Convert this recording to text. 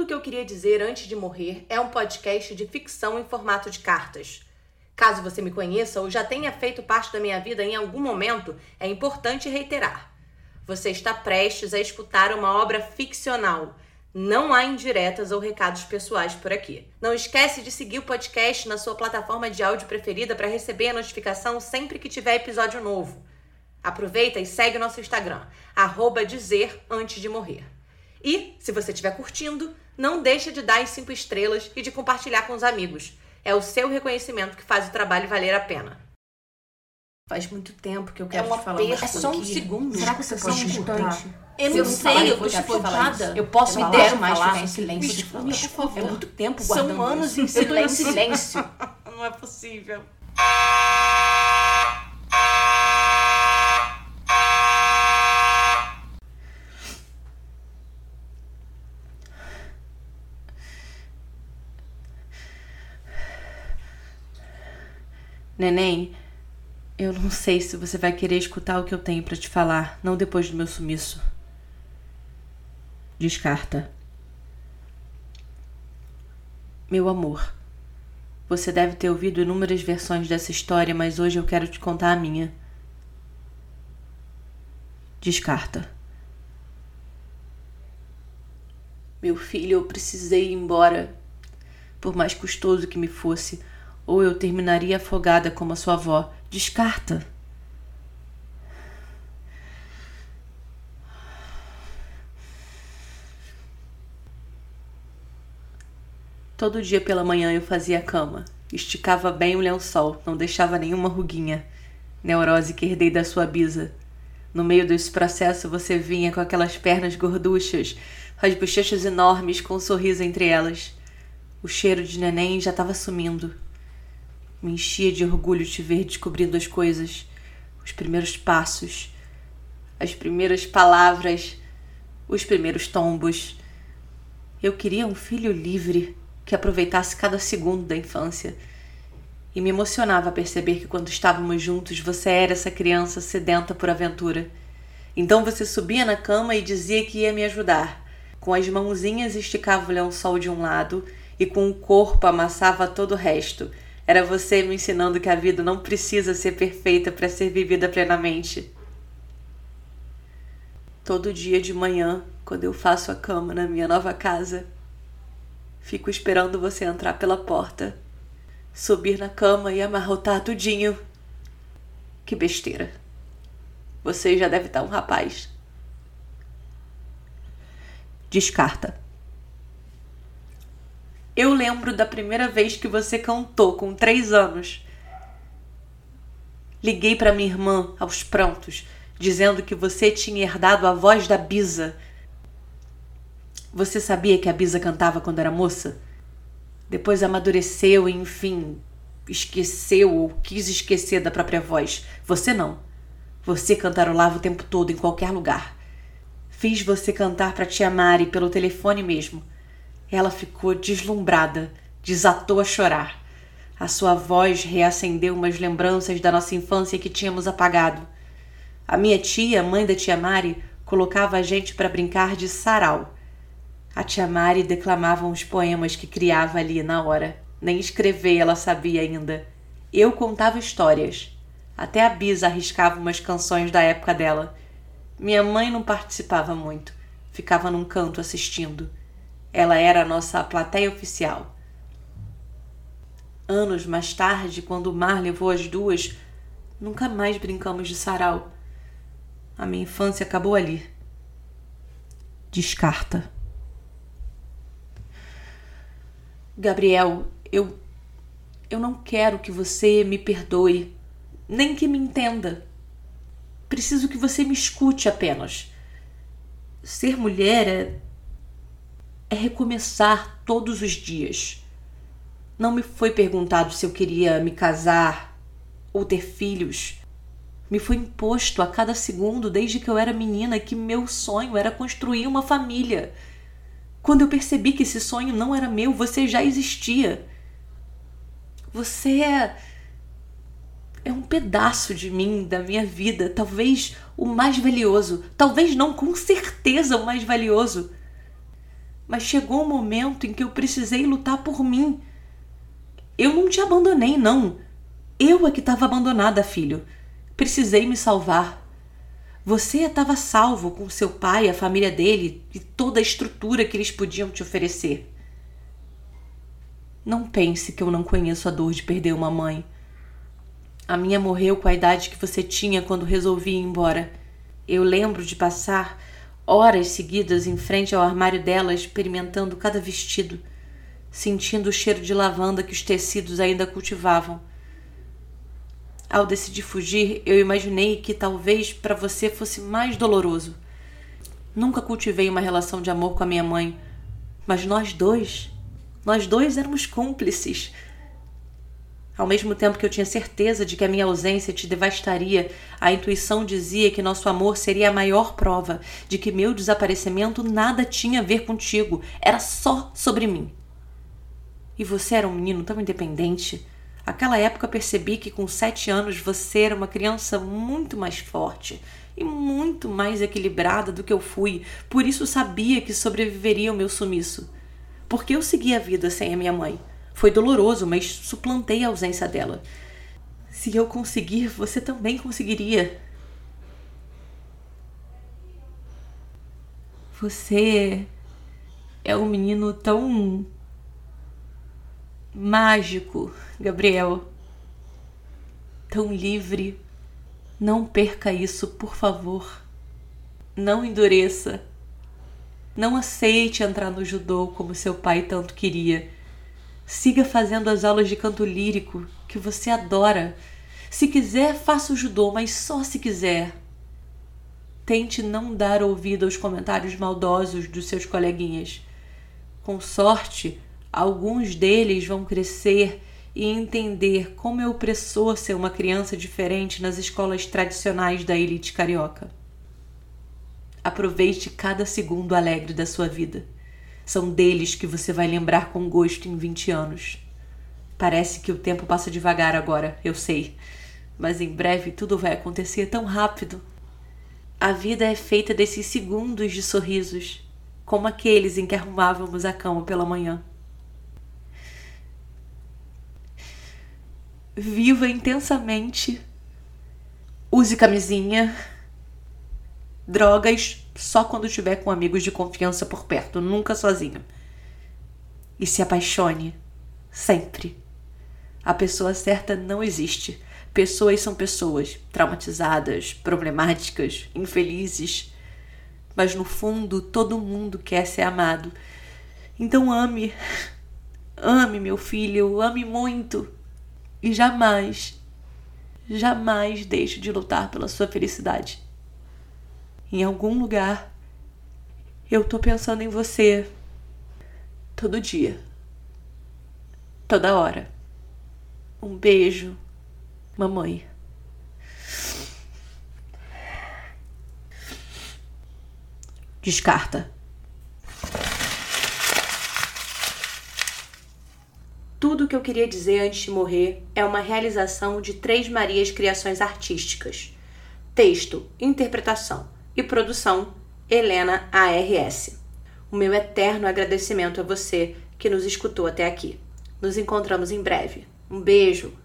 Tudo o que eu queria dizer antes de morrer é um podcast de ficção em formato de cartas. Caso você me conheça ou já tenha feito parte da minha vida em algum momento, é importante reiterar. Você está prestes a escutar uma obra ficcional. Não há indiretas ou recados pessoais por aqui. Não esquece de seguir o podcast na sua plataforma de áudio preferida para receber a notificação sempre que tiver episódio novo. Aproveita e segue nosso Instagram, arroba dizer antes de morrer. E, se você estiver curtindo, não deixa de dar as 5 estrelas e de compartilhar com os amigos. É o seu reconhecimento que faz o trabalho valer a pena. Faz muito tempo que eu quero É um te falar uma aperto coisa. É só um segundo. Será que você um pode instante. escutar? Eu não eu sei, falar, eu eu tô chocada. Eu posso me falar? deixa mais falar? em silêncio. Me Por escuta, favor. É muito tempo São guardando anos isso. em Eu tô em silêncio. Não é possível. Neném, eu não sei se você vai querer escutar o que eu tenho pra te falar, não depois do meu sumiço. Descarta. Meu amor, você deve ter ouvido inúmeras versões dessa história, mas hoje eu quero te contar a minha. Descarta. Meu filho, eu precisei ir embora, por mais custoso que me fosse, ou eu terminaria afogada como a sua avó. Descarta. Todo dia pela manhã eu fazia a cama, esticava bem o lençol, não deixava nenhuma ruguinha. Neurose que herdei da sua bisa. No meio desse processo você vinha com aquelas pernas gorduchas, as bochechas enormes com um sorriso entre elas. O cheiro de neném já estava sumindo. Me enchia de orgulho te ver descobrindo as coisas, os primeiros passos, as primeiras palavras, os primeiros tombos. Eu queria um filho livre que aproveitasse cada segundo da infância. E me emocionava perceber que quando estávamos juntos você era essa criança sedenta por aventura. Então você subia na cama e dizia que ia me ajudar. Com as mãozinhas esticava o lençol de um lado e com o corpo amassava todo o resto. Era você me ensinando que a vida não precisa ser perfeita para ser vivida plenamente. Todo dia de manhã, quando eu faço a cama na minha nova casa, fico esperando você entrar pela porta, subir na cama e amarrotar tudinho. Que besteira. Você já deve estar um rapaz. Descarta. Eu lembro da primeira vez que você cantou com três anos. Liguei para minha irmã aos prantos, dizendo que você tinha herdado a voz da Bisa. Você sabia que a Bisa cantava quando era moça? Depois amadureceu e, enfim, esqueceu ou quis esquecer da própria voz. Você não. Você cantarolava o tempo todo em qualquer lugar. Fiz você cantar para tia Mari pelo telefone mesmo. Ela ficou deslumbrada, desatou a chorar. A sua voz reacendeu umas lembranças da nossa infância que tínhamos apagado. A minha tia, mãe da tia Mari, colocava a gente para brincar de sarau. A tia Mari declamava uns poemas que criava ali na hora. Nem escrever ela sabia ainda. Eu contava histórias. Até a Bisa arriscava umas canções da época dela. Minha mãe não participava muito, ficava num canto assistindo. Ela era a nossa plateia oficial. Anos mais tarde, quando o mar levou as duas, nunca mais brincamos de sarau. A minha infância acabou ali. Descarta. Gabriel, eu eu não quero que você me perdoe, nem que me entenda. Preciso que você me escute apenas. Ser mulher é é recomeçar todos os dias. Não me foi perguntado se eu queria me casar ou ter filhos. Me foi imposto a cada segundo, desde que eu era menina, que meu sonho era construir uma família. Quando eu percebi que esse sonho não era meu, você já existia. Você é. É um pedaço de mim, da minha vida, talvez o mais valioso, talvez não, com certeza o mais valioso. Mas chegou o um momento em que eu precisei lutar por mim. Eu não te abandonei, não. Eu é que estava abandonada, filho. Precisei me salvar. Você estava salvo com seu pai, a família dele e toda a estrutura que eles podiam te oferecer. Não pense que eu não conheço a dor de perder uma mãe. A minha morreu com a idade que você tinha quando resolvi ir embora. Eu lembro de passar horas seguidas em frente ao armário dela, experimentando cada vestido, sentindo o cheiro de lavanda que os tecidos ainda cultivavam. Ao decidir fugir, eu imaginei que talvez para você fosse mais doloroso. Nunca cultivei uma relação de amor com a minha mãe, mas nós dois, nós dois éramos cúmplices. Ao mesmo tempo que eu tinha certeza de que a minha ausência te devastaria, a intuição dizia que nosso amor seria a maior prova de que meu desaparecimento nada tinha a ver contigo, era só sobre mim. E você era um menino tão independente. Aquela época percebi que com sete anos você era uma criança muito mais forte e muito mais equilibrada do que eu fui, por isso sabia que sobreviveria ao meu sumiço. Porque eu segui a vida sem a minha mãe. Foi doloroso, mas suplantei a ausência dela. Se eu conseguir, você também conseguiria. Você é um menino tão mágico, Gabriel. Tão livre. Não perca isso, por favor. Não endureça. Não aceite entrar no judô como seu pai tanto queria. Siga fazendo as aulas de canto lírico que você adora. Se quiser, faça o judô, mas só se quiser. Tente não dar ouvido aos comentários maldosos dos seus coleguinhas. Com sorte, alguns deles vão crescer e entender como é opressor ser uma criança diferente nas escolas tradicionais da elite carioca. Aproveite cada segundo alegre da sua vida. São deles que você vai lembrar com gosto em 20 anos. Parece que o tempo passa devagar agora, eu sei, mas em breve tudo vai acontecer tão rápido. A vida é feita desses segundos de sorrisos, como aqueles em que arrumávamos a cama pela manhã. Viva intensamente. Use camisinha. Drogas só quando estiver com amigos de confiança por perto, nunca sozinho. E se apaixone, sempre. A pessoa certa não existe. Pessoas são pessoas, traumatizadas, problemáticas, infelizes. Mas no fundo, todo mundo quer ser amado. Então ame. Ame, meu filho, ame muito. E jamais, jamais deixe de lutar pela sua felicidade em algum lugar, eu tô pensando em você todo dia, toda hora. Um beijo, mamãe. Descarta. Tudo o que eu queria dizer antes de morrer é uma realização de Três Marias Criações Artísticas. Texto, interpretação e produção Helena ARS. O meu eterno agradecimento a você que nos escutou até aqui. Nos encontramos em breve. Um beijo!